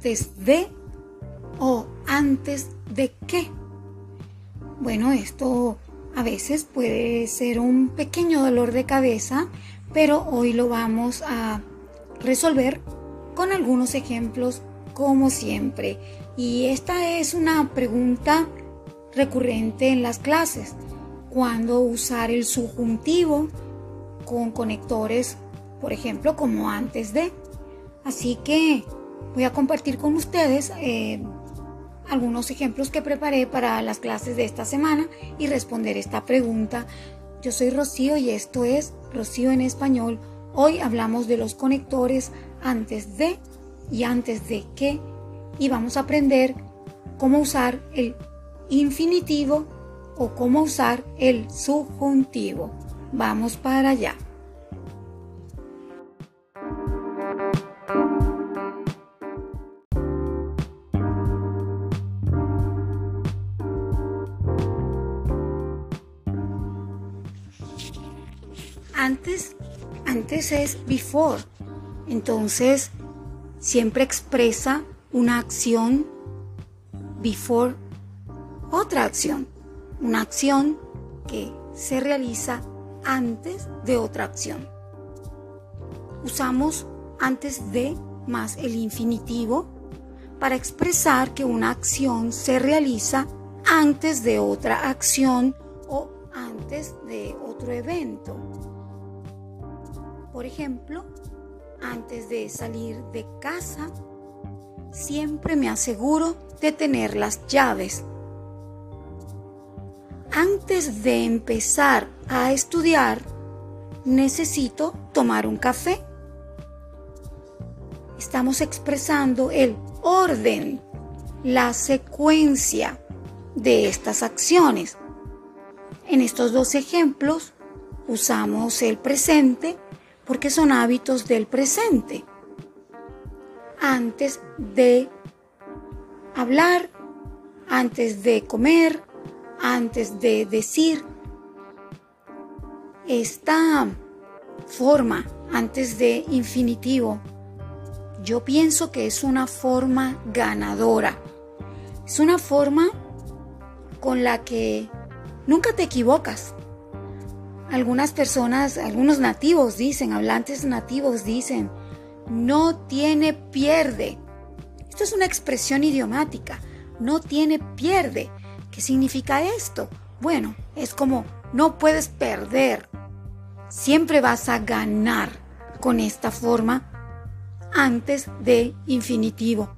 antes de o antes de qué. Bueno, esto a veces puede ser un pequeño dolor de cabeza, pero hoy lo vamos a resolver con algunos ejemplos como siempre. Y esta es una pregunta recurrente en las clases. ¿Cuándo usar el subjuntivo con conectores, por ejemplo, como antes de? Así que voy a compartir con ustedes eh, algunos ejemplos que preparé para las clases de esta semana y responder esta pregunta. Yo soy Rocío y esto es Rocío en español. Hoy hablamos de los conectores antes de y antes de que y vamos a aprender cómo usar el infinitivo o cómo usar el subjuntivo. Vamos para allá. Es before. Entonces, siempre expresa una acción before otra acción. Una acción que se realiza antes de otra acción. Usamos antes de más el infinitivo para expresar que una acción se realiza antes de otra acción o antes de otro evento. Por ejemplo, antes de salir de casa, siempre me aseguro de tener las llaves. Antes de empezar a estudiar, necesito tomar un café. Estamos expresando el orden, la secuencia de estas acciones. En estos dos ejemplos usamos el presente porque son hábitos del presente. Antes de hablar, antes de comer, antes de decir, esta forma antes de infinitivo, yo pienso que es una forma ganadora. Es una forma con la que nunca te equivocas. Algunas personas, algunos nativos dicen, hablantes nativos dicen, no tiene pierde. Esto es una expresión idiomática, no tiene pierde. ¿Qué significa esto? Bueno, es como no puedes perder, siempre vas a ganar con esta forma antes de infinitivo.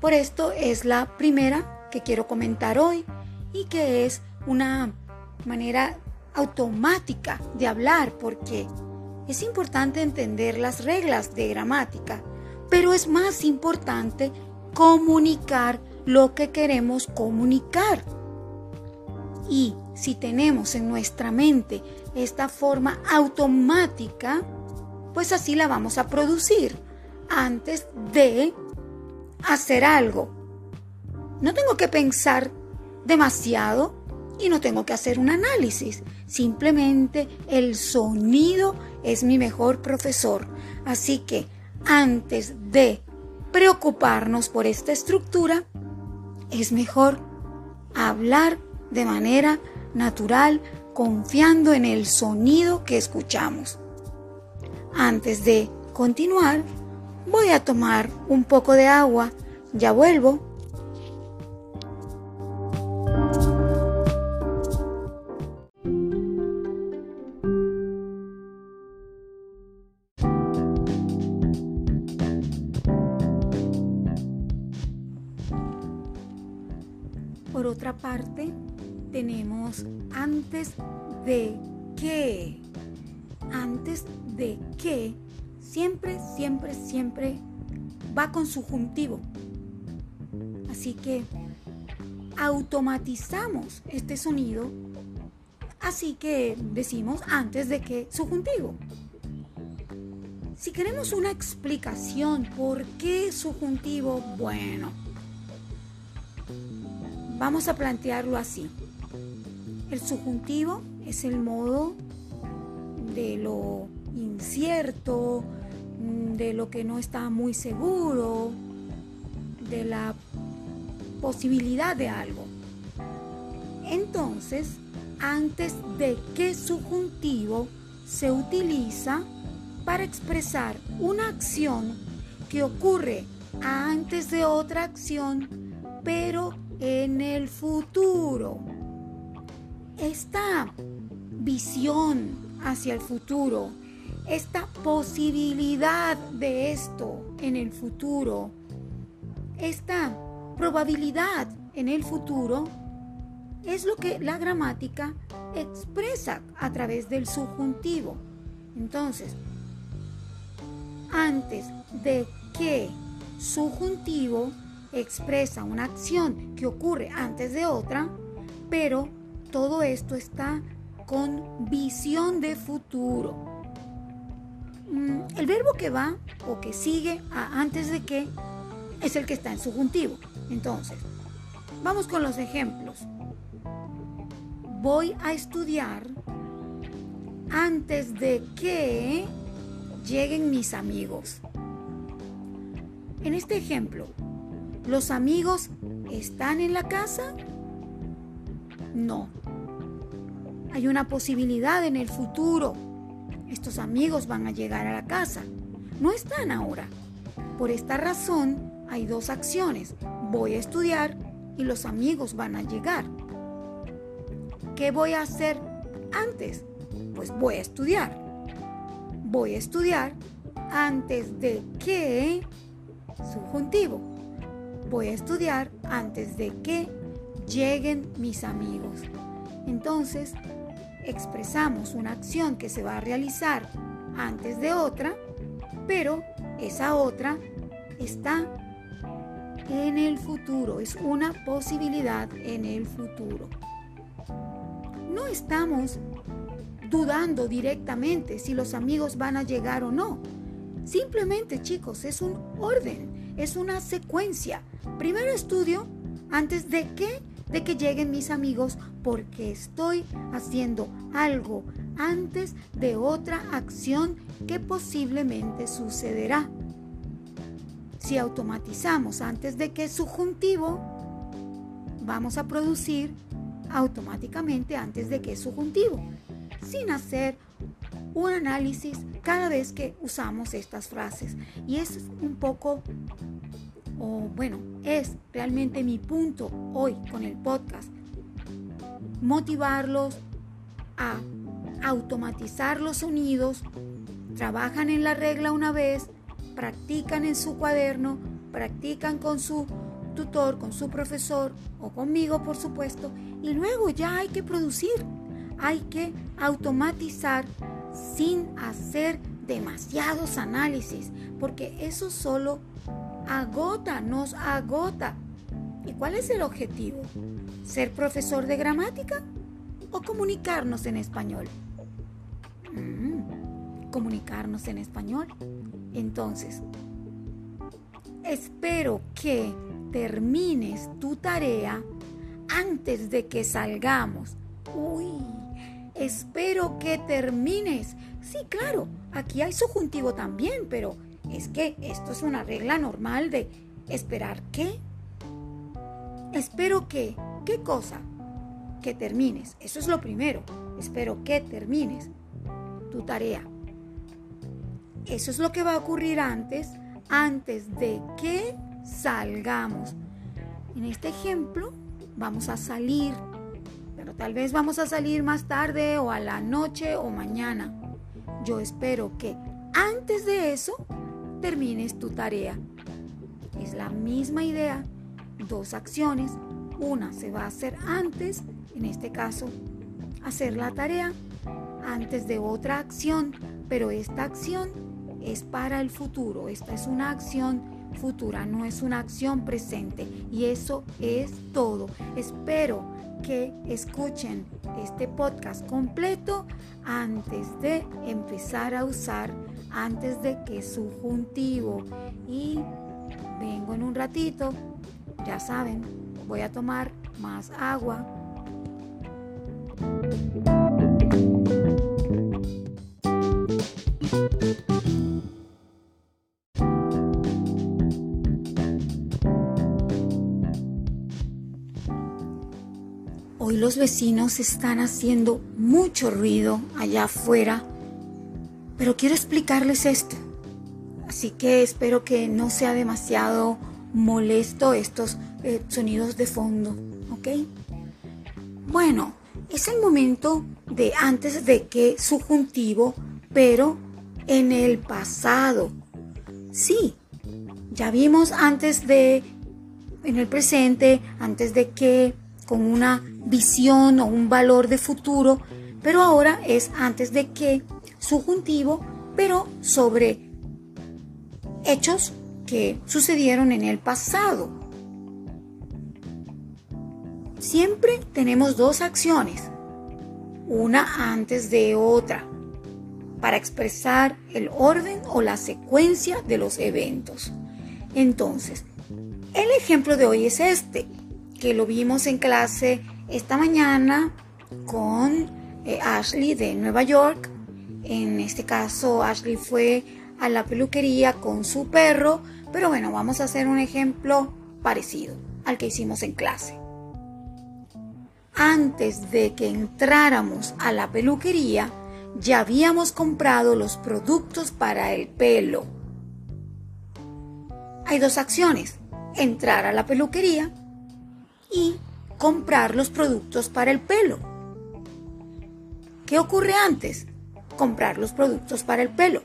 Por esto es la primera que quiero comentar hoy y que es una manera automática de hablar porque es importante entender las reglas de gramática, pero es más importante comunicar lo que queremos comunicar. Y si tenemos en nuestra mente esta forma automática, pues así la vamos a producir antes de hacer algo. No tengo que pensar demasiado y no tengo que hacer un análisis. Simplemente el sonido es mi mejor profesor. Así que antes de preocuparnos por esta estructura, es mejor hablar de manera natural, confiando en el sonido que escuchamos. Antes de continuar, voy a tomar un poco de agua. Ya vuelvo. Por otra parte, tenemos antes de que. Antes de que siempre, siempre, siempre va con subjuntivo. Así que automatizamos este sonido. Así que decimos antes de que subjuntivo. Si queremos una explicación por qué subjuntivo, bueno, Vamos a plantearlo así. El subjuntivo es el modo de lo incierto, de lo que no está muy seguro, de la posibilidad de algo. Entonces, antes de que subjuntivo se utiliza para expresar una acción que ocurre antes de otra acción, pero en el futuro. Esta visión hacia el futuro, esta posibilidad de esto en el futuro, esta probabilidad en el futuro, es lo que la gramática expresa a través del subjuntivo. Entonces, antes de que subjuntivo expresa una acción que ocurre antes de otra, pero todo esto está con visión de futuro. Mm, el verbo que va o que sigue a antes de que es el que está en subjuntivo. Entonces, vamos con los ejemplos. Voy a estudiar antes de que lleguen mis amigos. En este ejemplo, ¿los amigos están en la casa? No. Hay una posibilidad en el futuro. Estos amigos van a llegar a la casa. No están ahora. Por esta razón hay dos acciones. Voy a estudiar y los amigos van a llegar. ¿Qué voy a hacer antes? Pues voy a estudiar. Voy a estudiar antes de que subjuntivo. Voy a estudiar antes de que lleguen mis amigos. Entonces, expresamos una acción que se va a realizar antes de otra, pero esa otra está en el futuro, es una posibilidad en el futuro. No estamos dudando directamente si los amigos van a llegar o no. Simplemente, chicos, es un orden, es una secuencia. Primero estudio antes de que de que lleguen mis amigos porque estoy haciendo algo antes de otra acción que posiblemente sucederá. Si automatizamos antes de que subjuntivo, vamos a producir automáticamente antes de que subjuntivo, sin hacer un análisis cada vez que usamos estas frases. Y es un poco o bueno, es realmente mi punto hoy con el podcast. Motivarlos a automatizar los sonidos, trabajan en la regla una vez, practican en su cuaderno, practican con su tutor, con su profesor o conmigo, por supuesto, y luego ya hay que producir, hay que automatizar sin hacer demasiados análisis, porque eso solo agota, nos agota. ¿Y cuál es el objetivo? ¿Ser profesor de gramática o comunicarnos en español? Mm, comunicarnos en español. Entonces, espero que termines tu tarea antes de que salgamos. Uy, espero que termines. Sí, claro, aquí hay subjuntivo también, pero es que esto es una regla normal de esperar qué. Espero que, ¿qué cosa? Que termines. Eso es lo primero. Espero que termines tu tarea. Eso es lo que va a ocurrir antes, antes de que salgamos. En este ejemplo, vamos a salir, pero tal vez vamos a salir más tarde o a la noche o mañana. Yo espero que antes de eso termines tu tarea. Es la misma idea, dos acciones. Una se va a hacer antes, en este caso, hacer la tarea antes de otra acción, pero esta acción es para el futuro. Esta es una acción futura, no es una acción presente. Y eso es todo. Espero que escuchen este podcast completo antes de empezar a usar antes de que subjuntivo. Y vengo en un ratito, ya saben, voy a tomar más agua. Hoy los vecinos están haciendo mucho ruido allá afuera pero quiero explicarles esto. Así que espero que no sea demasiado molesto estos eh, sonidos de fondo, ¿ok? Bueno, es el momento de antes de que subjuntivo, pero en el pasado. Sí, ya vimos antes de, en el presente, antes de que, con una visión o un valor de futuro, pero ahora es antes de que, subjuntivo, pero sobre hechos que sucedieron en el pasado. Siempre tenemos dos acciones, una antes de otra, para expresar el orden o la secuencia de los eventos. Entonces, el ejemplo de hoy es este, que lo vimos en clase esta mañana con eh, Ashley de Nueva York. En este caso, Ashley fue a la peluquería con su perro, pero bueno, vamos a hacer un ejemplo parecido al que hicimos en clase. Antes de que entráramos a la peluquería, ya habíamos comprado los productos para el pelo. Hay dos acciones, entrar a la peluquería y comprar los productos para el pelo. ¿Qué ocurre antes? Comprar los productos para el pelo.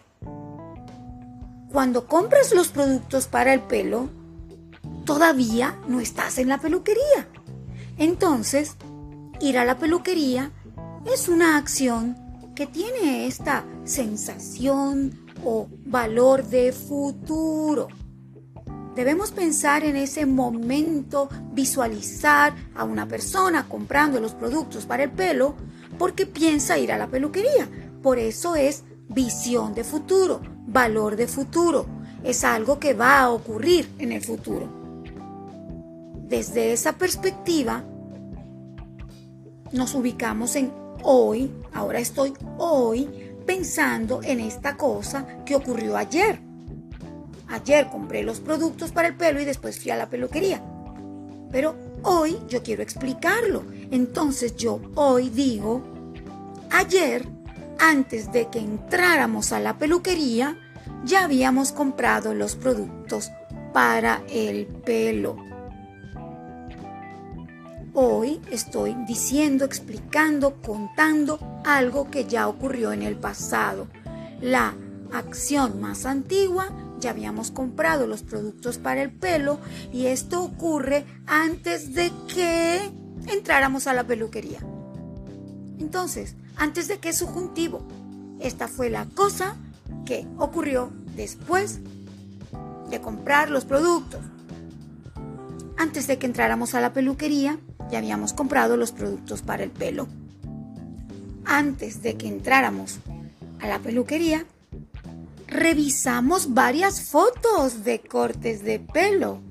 Cuando compras los productos para el pelo, todavía no estás en la peluquería. Entonces, ir a la peluquería es una acción que tiene esta sensación o valor de futuro. Debemos pensar en ese momento, visualizar a una persona comprando los productos para el pelo porque piensa ir a la peluquería. Por eso es visión de futuro, valor de futuro. Es algo que va a ocurrir en el futuro. Desde esa perspectiva, nos ubicamos en hoy, ahora estoy hoy pensando en esta cosa que ocurrió ayer. Ayer compré los productos para el pelo y después fui a la peluquería. Pero hoy yo quiero explicarlo. Entonces yo hoy digo, ayer, antes de que entráramos a la peluquería, ya habíamos comprado los productos para el pelo. Hoy estoy diciendo, explicando, contando algo que ya ocurrió en el pasado. La acción más antigua, ya habíamos comprado los productos para el pelo y esto ocurre antes de que entráramos a la peluquería. Entonces, antes de que subjuntivo, esta fue la cosa que ocurrió después de comprar los productos. Antes de que entráramos a la peluquería, ya habíamos comprado los productos para el pelo. Antes de que entráramos a la peluquería, revisamos varias fotos de cortes de pelo.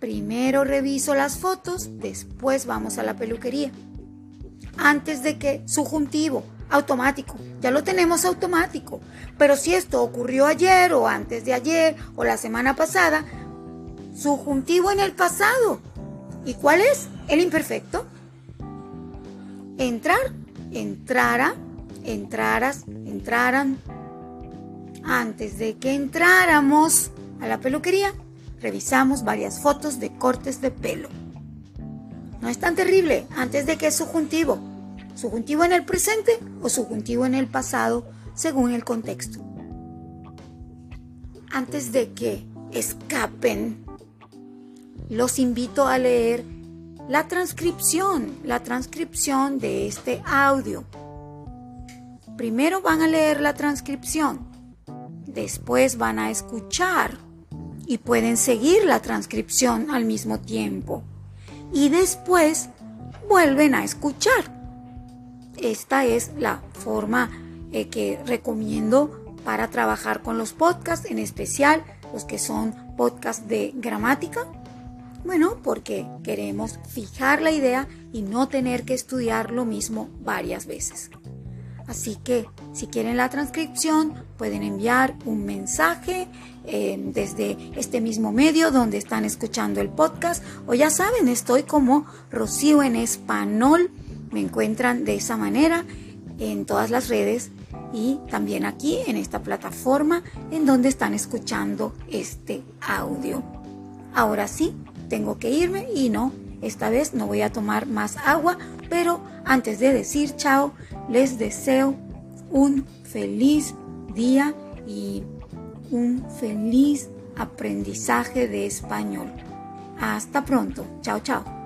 Primero reviso las fotos, después vamos a la peluquería. Antes de que subjuntivo, automático, ya lo tenemos automático. Pero si esto ocurrió ayer o antes de ayer o la semana pasada, subjuntivo en el pasado, ¿Y cuál es el imperfecto? Entrar, entrara, entraras, entraran. Antes de que entráramos a la peluquería, revisamos varias fotos de cortes de pelo. No es tan terrible antes de que es subjuntivo. Subjuntivo en el presente o subjuntivo en el pasado, según el contexto. Antes de que escapen los invito a leer la transcripción, la transcripción de este audio. Primero van a leer la transcripción, después van a escuchar y pueden seguir la transcripción al mismo tiempo. Y después vuelven a escuchar. Esta es la forma eh, que recomiendo para trabajar con los podcasts, en especial los que son podcasts de gramática bueno, porque queremos fijar la idea y no tener que estudiar lo mismo varias veces. Así que si quieren la transcripción, pueden enviar un mensaje eh, desde este mismo medio donde están escuchando el podcast. O ya saben, estoy como Rocío en español. Me encuentran de esa manera en todas las redes y también aquí en esta plataforma en donde están escuchando este audio. Ahora sí, tengo que irme y no, esta vez no voy a tomar más agua, pero antes de decir chao, les deseo un feliz día y un feliz aprendizaje de español. Hasta pronto. Chao, chao.